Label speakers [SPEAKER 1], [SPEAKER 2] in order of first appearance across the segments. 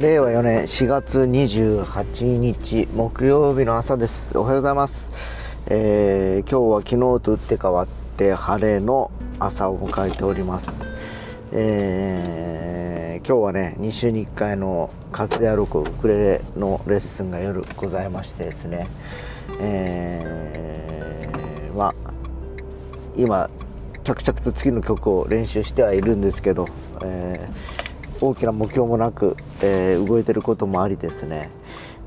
[SPEAKER 1] 令和4年4月28日木曜日の朝です。おはようございます、えー今日は昨日と打って変わって晴れの朝を迎えております、えー今日はね2週に1回の風で歩くウクレレのレッスンが夜ございましてですね。えーまあ今着々と次の曲を練習してはいるんですけど、えー大きな目標もなく、えー動いてることもありですね、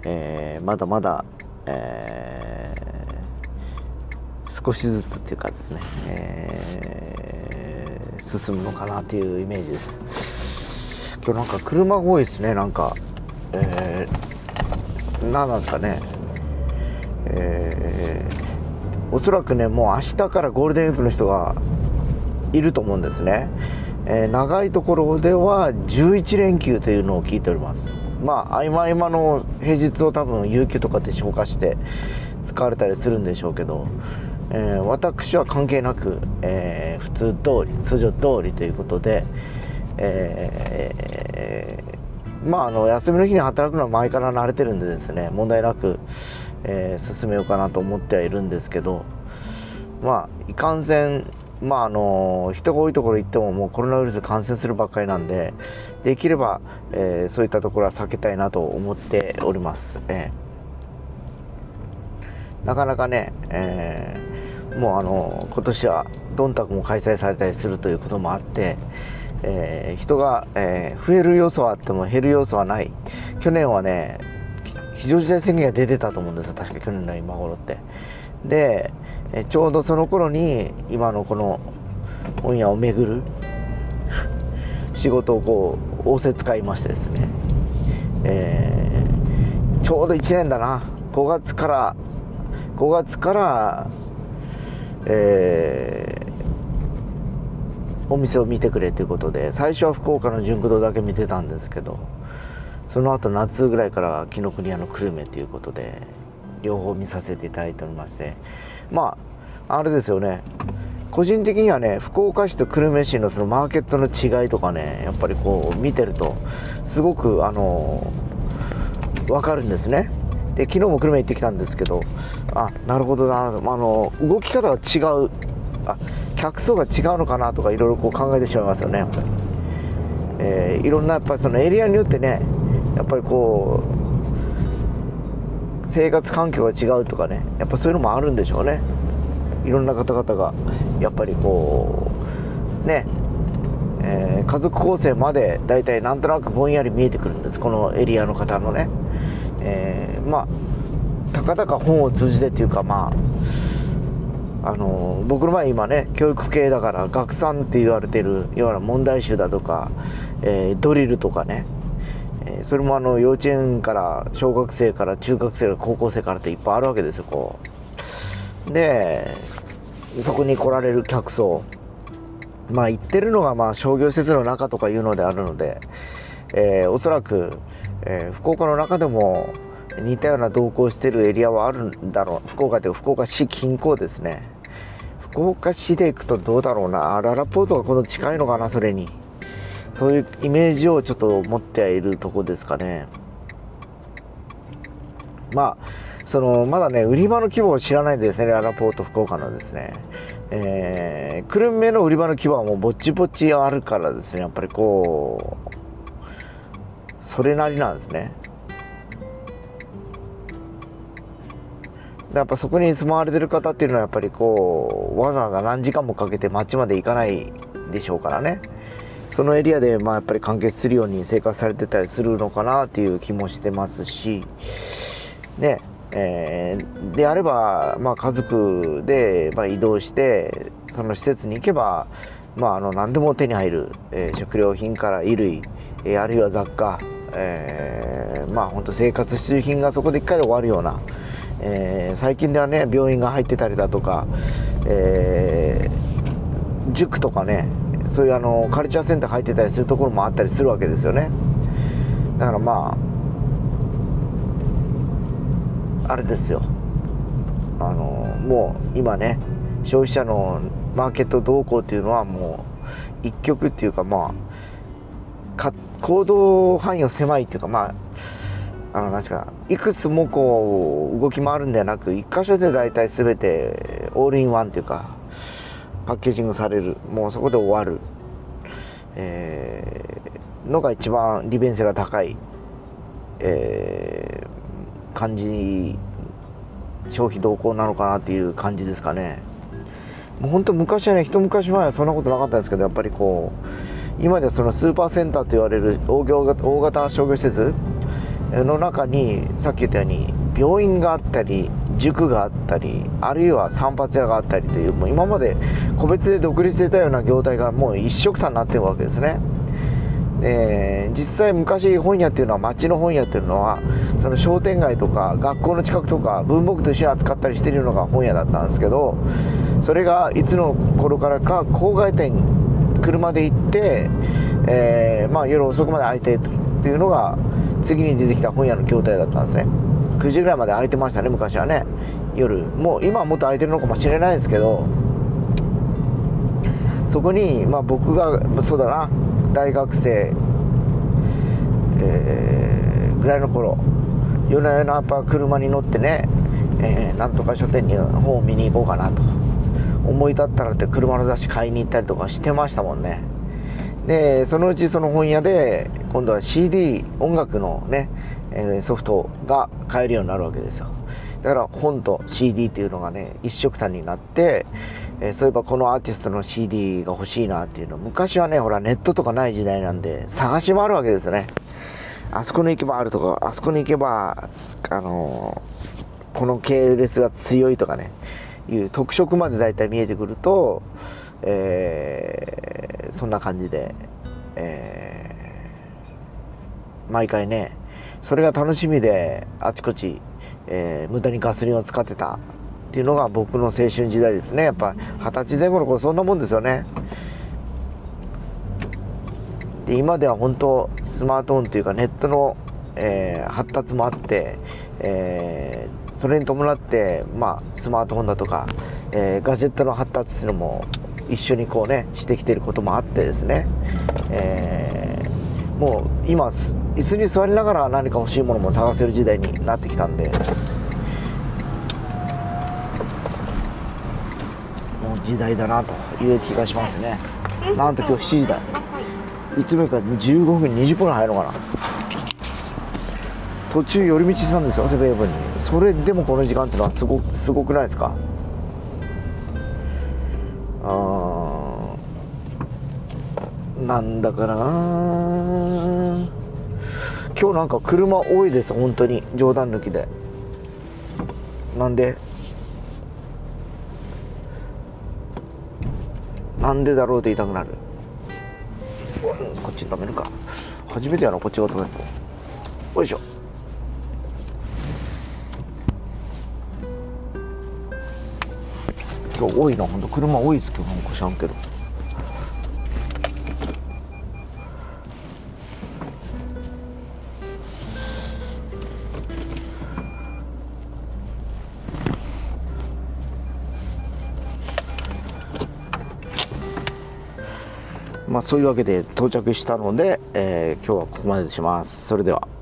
[SPEAKER 1] えーまだまだ、えー少しずつっていうかですね、えー進むのかなというイメージです。今日なんか車が多いですねなんか、えー何なんですかね。えーおそらくねもう明日からゴールデンウィークの人がいると思うんですね、えー長いところでは11連休というのを聞いております。まあ合間合間の平日を多分有給とかで消化して使われたりするんでしょうけど、えー私は関係なく、えー普通通り通常通りということで、えーまああの休みの日に働くのは前から慣れてるんでですね問題なく、え進めようかなと思ってはいるんですけどまあいかんせんまああの人が多いところ行ってももうコロナウイルス感染するばっかりなんでできれば、えーそういったところは避けたいなと思っております、えー。なかなかね、えーもうあの今年はどんたくも開催されたりするということもあって、え人が、え増える要素はあっても減る要素はない。去年はね非常事態宣言が出てたと思うんですよ。確か去年の今頃って。でえちょうどその頃に今のこの本屋を巡る仕事をこう仰せ使いましてですね、えーちょうど1年だな。5月から5月からえーお店を見てくれということで最初は福岡の純駆堂だけ見てたんですけどその後夏ぐらいから紀ノ国屋の久留米ということで両方見させていただいておりましてまああれですよね。個人的にはね福岡市と久留米市のそのマーケットの違いとかねやっぱりこう見てるとすごくあの分かるんですね。で昨日も久留米行ってきたんですけどあなるほどなあの動き方が違うあ客層が違うのかなとかいろいろこう考えてしまいますよねやっぱり、えーいろんなやっぱりそのエリアによってねやっぱりこう生活環境が違うとかねやっぱそういうのもあるんでしょうね。いろんな方々がやっぱりこうねえー家族構成まで大体なんとなくぼんやり見えてくるんです。このエリアの方のね、えーまあたかだか本を通じてっていうかまああの僕の場合今ね教育系だから学産って言われてるような問題集だとか、えードリルとかね、えそれもあの幼稚園から小学生から中学生から高校生からっていっぱいあるわけですよこう。でそこに来られる客層。まあ行ってるのがまあ商業施設の中とかいうのであるので、えーおそらく、えー福岡の中でも似たような動向してるエリアはあるんだろう。福岡という福岡市近郊ですね。福岡市で行くとどうだろうな。ララポートがこの近いのかなそれに。そういうイメージをちょっと持ってはいるとこですかね。まあそのまだね売り場の規模を知らないんですねララポート福岡のですね。えー、久留米の売り場の規模はもうぼっちぼっちあるからですねやっぱりこうそれなりなんですね。やっぱそこに住まわれてる方っていうのはやっぱりこうわざわざ何時間もかけて街まで行かないでしょうからね。そのエリアでまあやっぱり完結するように生活されてたりするのかなっていう気もしてますしねえーであれば、まあ、家族で、まあ、移動してその施設に行けば、まあ、あの何でも手に入る、えー食料品から衣類、えーあるいは雑貨、えーまあ本当生活必需品がそこで1回で終わるような、えー最近ではね病院が入ってたりだとか、えー塾とかねそういうあのカルチャーセンター入ってたりするところもあったりするわけですよね。だからまああれですよ。あのもう今ね消費者のマーケット動向っていうのはもう一極っていうかまあか行動範囲を狭いっていうかまああのなんですかいくつもこう動き回るんではなく1箇所で大体全てオールインワンっていうかパッケージングされる。もうそこで終わる、えー、のが一番利便性が高い、えー、感じ消費動向なのかなっていう感じですかね。もう本当昔はね一昔前はそんなことなかったんですけどやっぱりこう今ではそのスーパーセンターと言われる大大型商業施設の中にさっき言ったように病院があったり塾があったりあるいは散髪屋があったりというもう今まで個別で独立してたような業態がもう一色たになってるわけですね。えー、実際昔本屋っていうのは町の本屋っていうのはその商店街とか学校の近くとか文房具と一緒に扱ったりしてるのが本屋だったんですけどそれがいつの頃からか郊外店車で行って、えー、まあ、夜遅くまで空いてっていうのが次に出てきた本屋の筐体だったんですね。9時ぐらいまで空いてましたね昔はね。夜。もう今はもっと空いてるのかもしれないですけどそこに、まあ、僕がそうだな大学生、えー、ぐらいの頃夜な夜なやっぱ車に乗ってね、えー、なんとか書店に本を見に行こうかなと思い立ったらって車の雑誌買いに行ったりとかしてましたもんね。でそのうちその本屋で今度は CD 音楽のね、え、ソフトが買えるようになるわけですよ。だから本と CD っていうのがね一色単になってえー、そういえばこのアーティストの CD が欲しいなっていうの。昔はねほらネットとかない時代なんで探し回るわけですよね。あそこに行けばあるとかあそこに行けばあのー、この系列が強いとかねいう特色まで大体見えてくると、えー、そんな感じで、え、毎回ねそれが楽しみであちこち、え、無駄にガソリンを使ってたっていうのが僕の青春時代ですね。やっぱ二十歳前後の頃そんなもんですよね。で今では本当スマートフォンというかネットの、えー、発達もあって、えー、それに伴って、まあ、スマートフォンだとか、えー、ガジェットの発達っていうのも一緒にこうねしてきてることもあってですね、えー、もう今椅子に座りながら何か欲しいものも探せる時代になってきたんで時代だなという気がしますね。なんと今日7時だ。いつもよりか15分20分入るのかな。途中寄り道したんですよセブンイレブンに。それでもこの時間ってのはすごすごくないですか？あなんだかな。今日なんか車多いです本当に。冗談抜きで。なんで？なんでだろうって言いたくなる。こっち止めるか。初めてやろこっちが止めるよいしょ。今日多いなほんと。車多いです今日。なんか知らんけど。まあ、そういうわけで到着したので、えー、今日はここまでにします。それでは。